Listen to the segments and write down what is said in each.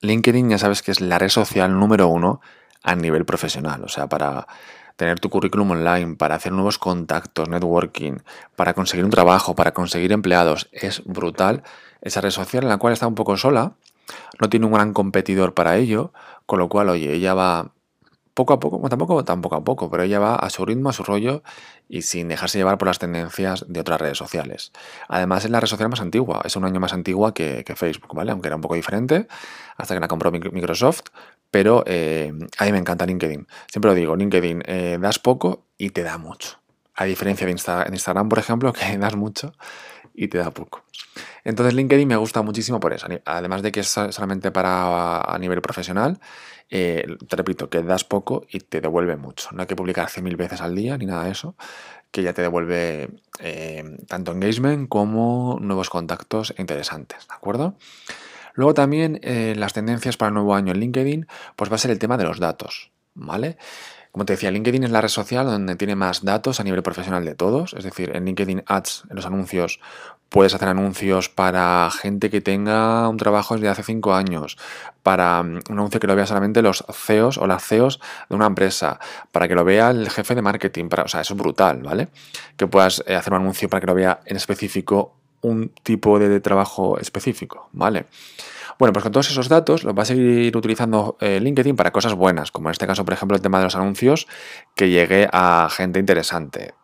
LinkedIn ya sabes que es la red social número uno a nivel profesional, o sea, para tener tu currículum online, para hacer nuevos contactos, networking, para conseguir un trabajo, para conseguir empleados. Es brutal esa red social en la cual está un poco sola, no tiene un gran competidor para ello, con lo cual, oye, ella va poco a poco, bueno, tampoco a poco, pero ella va a su ritmo, a su rollo y sin dejarse llevar por las tendencias de otras redes sociales. Además, es la red social más antigua, es un año más antigua que, Facebook, ¿vale? Aunque era un poco diferente hasta que la compró Microsoft, pero eh, a mí me encanta LinkedIn. Siempre lo digo, LinkedIn eh, das poco y te da mucho. A diferencia de Instagram, por ejemplo, que das mucho y te da poco. Entonces LinkedIn me gusta muchísimo por eso. Además de que es solamente para a nivel profesional, eh, te repito, que das poco y te devuelve mucho. No hay que publicar 100.000 veces al día ni nada de eso, que ya te devuelve eh, tanto engagement como nuevos contactos interesantes, ¿de acuerdo? Luego también eh, las tendencias para el nuevo año en LinkedIn, pues va a ser el tema de los datos, ¿vale? Como te decía, LinkedIn es la red social donde tiene más datos a nivel profesional de todos. Es decir, en LinkedIn Ads, en los anuncios, puedes hacer anuncios para gente que tenga un trabajo desde hace cinco años, para mm, un anuncio que lo vea solamente los CEOs o las CEOs de una empresa, para que lo vea el jefe de marketing. Para, o sea, eso es brutal, ¿vale? Que puedas eh, hacer un anuncio para que lo vea en específico un tipo de trabajo específico, ¿vale? Bueno, pues con todos esos datos los va a seguir utilizando eh, LinkedIn para cosas buenas, como en este caso, por ejemplo, el tema de los anuncios, que llegue a gente interesante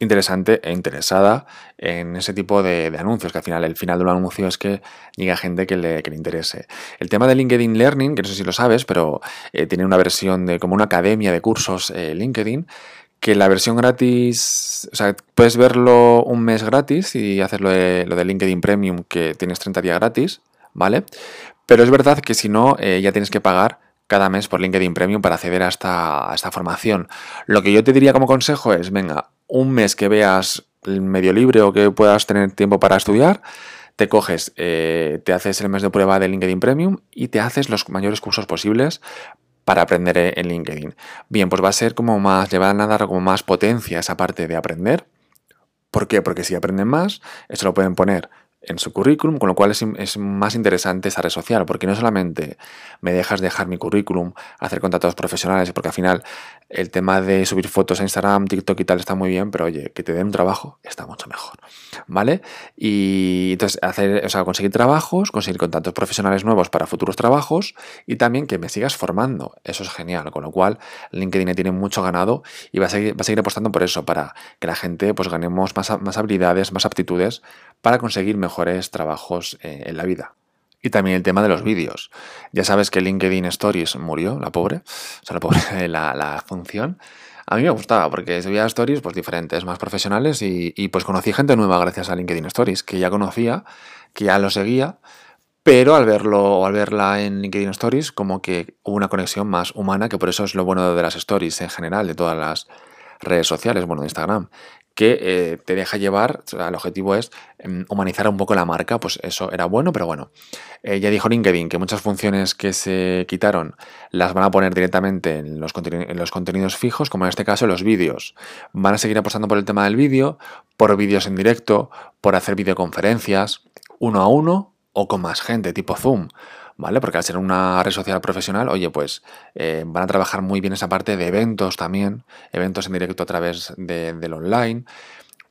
interesante e interesada en ese tipo de, anuncios, que al final el final de un anuncio es que llegue a gente que le, interese. El tema de LinkedIn Learning, que no sé si lo sabes, pero eh, tiene una versión de como una academia de cursos eh, LinkedIn, que la versión gratis, o sea, puedes verlo un mes gratis y hacer lo de, LinkedIn Premium, que tienes 30 días gratis, ¿vale? Pero es verdad que si no, eh, ya tienes que pagar cada mes por LinkedIn Premium para acceder a esta, esta formación. Lo que yo te diría como consejo es, venga, un mes que veas medio libre o que puedas tener tiempo para estudiar, te coges, eh, te haces el mes de prueba de LinkedIn Premium y te haces los mayores cursos posibles para aprender en LinkedIn. Bien, pues va a ser como más, le van a dar como más potencia esa parte de aprender. ¿Por qué? Porque si aprenden más, eso lo pueden poner en su currículum, con lo cual es, más interesante esa red social, porque no solamente me dejas dejar mi currículum, hacer contactos profesionales, porque al final el tema de subir fotos a Instagram, TikTok y tal está muy bien, pero oye, que te den un trabajo está mucho mejor, ¿vale? Y entonces hacer, o sea, conseguir trabajos, conseguir contactos profesionales nuevos para futuros trabajos y también que me sigas formando, eso es genial, con lo cual LinkedIn tiene mucho ganado y va a seguir, va a seguir apostando por eso, para que la gente pues ganemos más, más habilidades, más aptitudes para conseguir mejores trabajos eh, en la vida. Y también el tema de los vídeos. Ya sabes que LinkedIn Stories murió, la pobre, o sea, la pobre, la, función. A mí me gustaba porque subía stories pues diferentes, más profesionales y, y, pues conocí gente nueva gracias a LinkedIn Stories, que ya conocía, que ya lo seguía, pero al verlo o al verla en LinkedIn Stories como que hubo una conexión más humana, que por eso es lo bueno de las stories en general, de todas las redes sociales, bueno, de Instagram, que eh, te deja llevar, el objetivo es em, humanizar un poco la marca, pues eso era bueno, pero bueno. Eh, ya dijo LinkedIn que muchas funciones que se quitaron las van a poner directamente en los, en los contenidos fijos, como en este caso los vídeos. Van a seguir apostando por el tema del vídeo, por vídeos en directo, por hacer videoconferencias, uno a uno o con más gente, tipo Zoom. ¿Vale? Porque al ser una red social profesional, oye, pues eh, van a trabajar muy bien esa parte de eventos también, eventos en directo a través de, del online.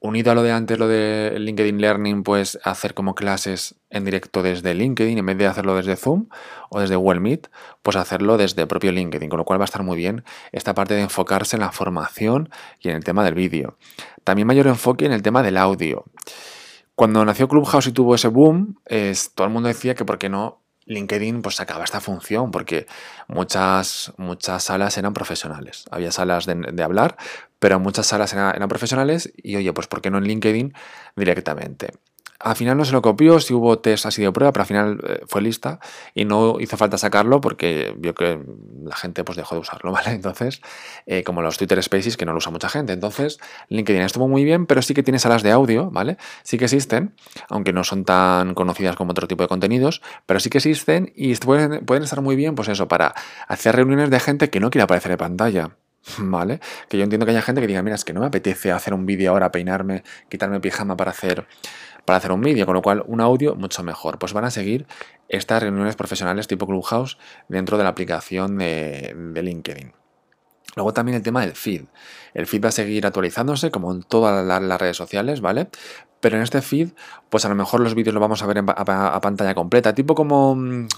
Unido a lo de antes, lo de LinkedIn Learning, pues hacer como clases en directo desde LinkedIn, en vez de hacerlo desde Zoom o desde Google Meet, pues hacerlo desde propio LinkedIn, con lo cual va a estar muy bien esta parte de enfocarse en la formación y en el tema del vídeo. También mayor enfoque en el tema del audio. Cuando nació Clubhouse y tuvo ese boom, todo el mundo decía que por qué no LinkedIn pues sacaba esta función porque muchas, muchas salas eran profesionales. Había salas de, hablar, pero muchas salas eran, eran, profesionales y oye, pues ¿por qué no en LinkedIn directamente? Al final no se lo copió, si hubo test así de prueba, pero al final eh, fue lista y no hizo falta sacarlo porque vio que la gente pues dejó de usarlo, ¿vale? Entonces, eh, como los Twitter Spaces que no lo usa mucha gente. Entonces, LinkedIn estuvo muy bien, pero sí que tiene salas de audio, ¿vale? Sí que existen, aunque no son tan conocidas como otro tipo de contenidos, pero sí que existen y pueden, pueden estar muy bien, pues eso, para hacer reuniones de gente que no quiere aparecer en pantalla. ¿Vale? Que yo entiendo que haya gente que diga, mira, es que no me apetece hacer un vídeo ahora, peinarme, quitarme pijama para hacer para hacer un vídeo, con lo cual un audio mucho mejor. Pues van a seguir estas reuniones profesionales tipo Clubhouse dentro de la aplicación de, LinkedIn. Luego también el tema del feed. El feed va a seguir actualizándose como en todas las redes sociales, ¿vale? Pero en este feed, pues a lo mejor los vídeos los vamos a ver a, pantalla completa, tipo como,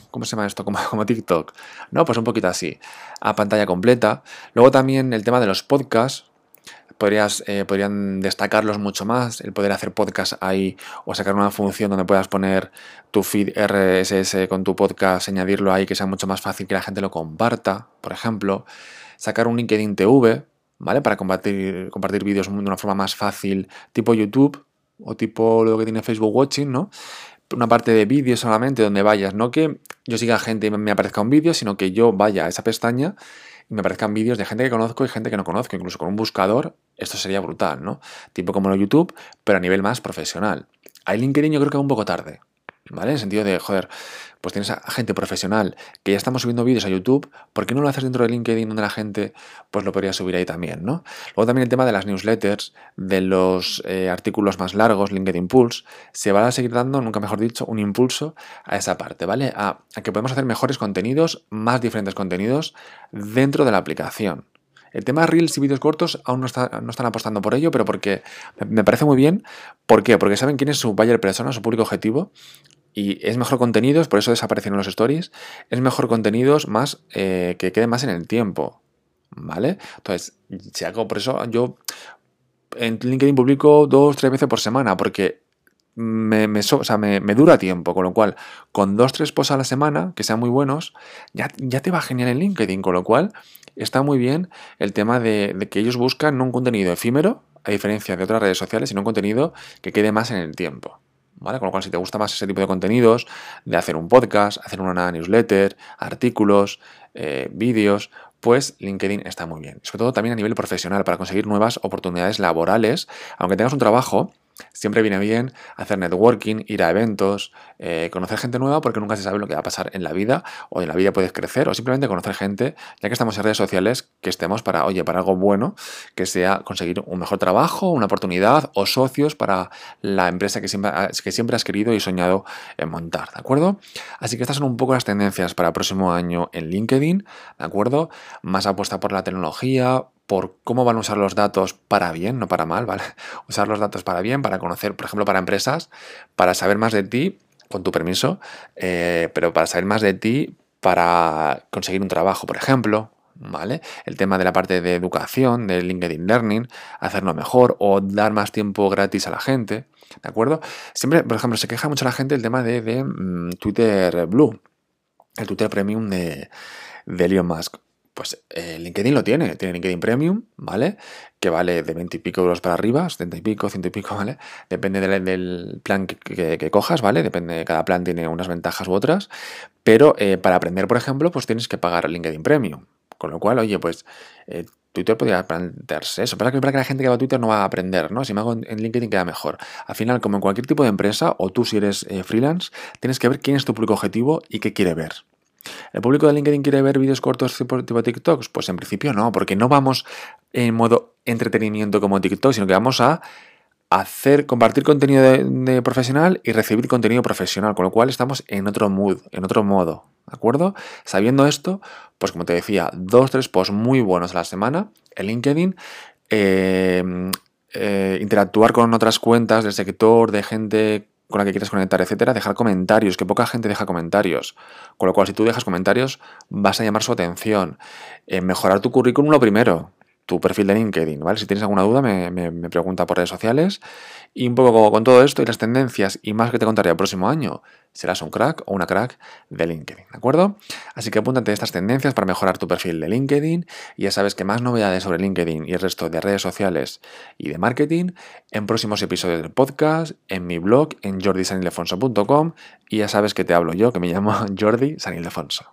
¿cómo se llama esto? Como, como TikTok, ¿no? Pues un poquito así, a pantalla completa. Luego también el tema de los podcasts, podrías, eh, podrían destacarlos mucho más, el poder hacer podcast ahí o sacar una función donde puedas poner tu feed RSS con tu podcast, añadirlo ahí que sea mucho más fácil que la gente lo comparta, por ejemplo, sacar un LinkedIn TV, ¿vale? Para compartir, compartir vídeos de una forma más fácil, tipo YouTube o tipo lo que tiene Facebook Watching, ¿no? Una parte de vídeos solamente donde vayas, no que yo siga gente y me aparezca un vídeo, sino que yo vaya a esa pestaña me aparezcan vídeos de gente que conozco y gente que no conozco. Incluso con un buscador, esto sería brutal, ¿no? Tipo como lo YouTube, pero a nivel más profesional. Hay LinkedIn yo creo que va un poco tarde. ¿Vale? En el sentido de, joder, pues tienes a gente profesional que ya estamos subiendo vídeos a YouTube, ¿por qué no lo haces dentro de LinkedIn donde la gente pues lo podría subir ahí también, ¿no? Luego también el tema de las newsletters, de los eh, artículos más largos, LinkedIn Pulse, se va a seguir dando, nunca mejor dicho, un impulso a esa parte, ¿vale? A, que podemos hacer mejores contenidos, más diferentes contenidos dentro de la aplicación. El tema Reels y vídeos cortos aún no, no, están apostando por ello, pero porque me parece muy bien. ¿Por qué? Porque saben quién es su buyer persona, su público objetivo. Y es mejor contenidos, por eso desaparecieron los stories. Es mejor contenidos más eh, que queden más en el tiempo. ¿Vale? Entonces, si hago por eso, yo en LinkedIn publico dos, tres veces por semana, porque me, me, me, dura tiempo, con lo cual, con dos, tres posts a la semana, que sean muy buenos, ya, ya te va genial en LinkedIn, con lo cual está muy bien el tema de, que ellos buscan un contenido efímero, a diferencia de otras redes sociales, sino un contenido que quede más en el tiempo. Con lo cual, si te gusta más ese tipo de contenidos, de hacer un podcast, hacer una newsletter, artículos, eh, vídeos, pues LinkedIn está muy bien. Sobre todo también a nivel profesional, para conseguir nuevas oportunidades laborales, aunque tengas un trabajo, Siempre viene bien hacer networking, ir a eventos, eh, conocer gente nueva porque nunca se sabe lo que va a pasar en la vida o en la vida puedes crecer o simplemente conocer gente, ya que estamos en redes sociales, que estemos para, oye, para algo bueno, que sea conseguir un mejor trabajo, una oportunidad o socios para la empresa que siempre, que siempre has querido y soñado en montar, ¿de acuerdo? Así que estas son un poco las tendencias para el próximo año en LinkedIn, ¿de acuerdo? Más apuesta por la tecnología, por cómo van a usar los datos para bien, no para mal, ¿vale? Usar los datos para bien, para conocer, por ejemplo, para empresas, para saber más de ti, con tu permiso, eh, pero para saber más de ti, para conseguir un trabajo, por ejemplo, ¿vale? El tema de la parte de educación, de LinkedIn Learning, hacerlo mejor o dar más tiempo gratis a la gente, ¿de acuerdo? Siempre, por ejemplo, se queja mucho la gente el tema de, mm, Twitter Blue, el Twitter Premium de, de Elon Musk. Pues eh, LinkedIn lo tiene, tiene LinkedIn Premium, ¿vale? Que vale de 20 y pico euros para arriba, 70 y pico, 100 y pico, ¿vale? Depende del, plan que, cojas, ¿vale? Depende, cada plan tiene unas ventajas u otras, pero eh, para aprender, por ejemplo, pues tienes que pagar LinkedIn Premium. Con lo cual, oye, pues eh, Twitter podría plantearse eso. Pero que, para que la gente que va a Twitter no va a aprender, ¿no? Si me hago en LinkedIn queda mejor. Al final, como en cualquier tipo de empresa, o tú si eres freelance, tienes que ver quién es tu público objetivo y qué quiere ver. ¿El público de LinkedIn quiere ver vídeos cortos tipo, TikToks? Pues en principio no, porque no vamos en modo entretenimiento como TikTok, sino que vamos a hacer, compartir contenido de, profesional y recibir contenido profesional, con lo cual estamos en otro mood, en otro modo, ¿de acuerdo? Sabiendo esto, pues como te decía, dos, tres posts muy buenos a la semana en LinkedIn, eh, eh, interactuar con otras cuentas del sector, de gente con la que quieras conectar, etcétera, dejar comentarios, que poca gente deja comentarios. Con lo cual, si tú dejas comentarios, vas a llamar su atención. Eh, mejorar tu currículum lo primero tu perfil de LinkedIn, ¿vale? Si tienes alguna duda, me, pregunta por redes sociales. Y un poco con todo esto y las tendencias y más que te contaré el próximo año, serás un crack o una crack de LinkedIn, ¿de acuerdo? Así que apúntate estas tendencias para mejorar tu perfil de LinkedIn y ya sabes que más novedades sobre LinkedIn y el resto de redes sociales y de marketing en próximos episodios del podcast, en mi blog, en jordisanildefonso.com y ya sabes que te hablo yo, que me llamo Jordi Sanildefonso.